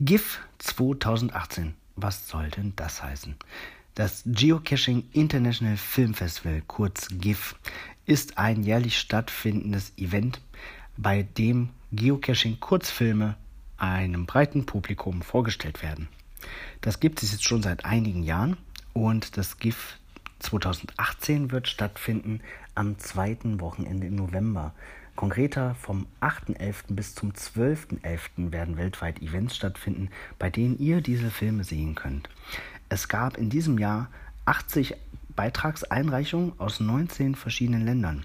GIF 2018. Was soll denn das heißen? Das Geocaching International Film Festival, kurz GIF, ist ein jährlich stattfindendes Event, bei dem Geocaching-Kurzfilme einem breiten Publikum vorgestellt werden. Das gibt es jetzt schon seit einigen Jahren und das GIF 2018 wird stattfinden am zweiten Wochenende im November. Konkreter vom 8.11. bis zum 12.11. werden weltweit Events stattfinden, bei denen ihr diese Filme sehen könnt. Es gab in diesem Jahr 80 Beitragseinreichungen aus 19 verschiedenen Ländern.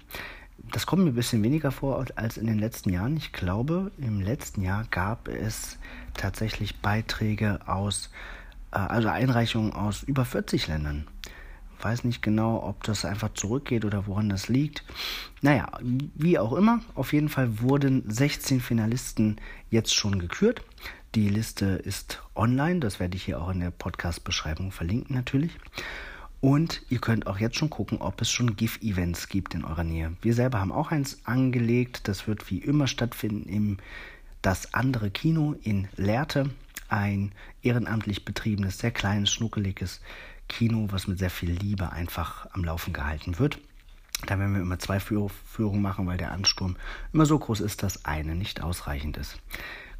Das kommt mir ein bisschen weniger vor als in den letzten Jahren. Ich glaube, im letzten Jahr gab es tatsächlich Beiträge aus, äh, also Einreichungen aus über 40 Ländern. Weiß nicht genau, ob das einfach zurückgeht oder woran das liegt. Naja, wie auch immer, auf jeden Fall wurden 16 Finalisten jetzt schon gekürt. Die Liste ist online, das werde ich hier auch in der Podcast-Beschreibung verlinken natürlich. Und ihr könnt auch jetzt schon gucken, ob es schon GIF-Events gibt in eurer Nähe. Wir selber haben auch eins angelegt. Das wird wie immer stattfinden im Das andere Kino in Lehrte. Ein ehrenamtlich betriebenes, sehr kleines, schnuckeliges Kino, was mit sehr viel Liebe einfach am Laufen gehalten wird. Da werden wir immer zwei Führungen machen, weil der Ansturm immer so groß ist, dass eine nicht ausreichend ist.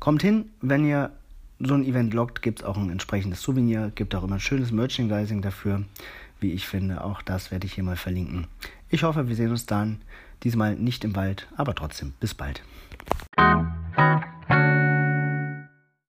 Kommt hin, wenn ihr so ein Event lockt, gibt es auch ein entsprechendes Souvenir, gibt auch immer ein schönes Merchandising dafür wie ich finde. Auch das werde ich hier mal verlinken. Ich hoffe, wir sehen uns dann. Diesmal nicht im Wald, aber trotzdem. Bis bald.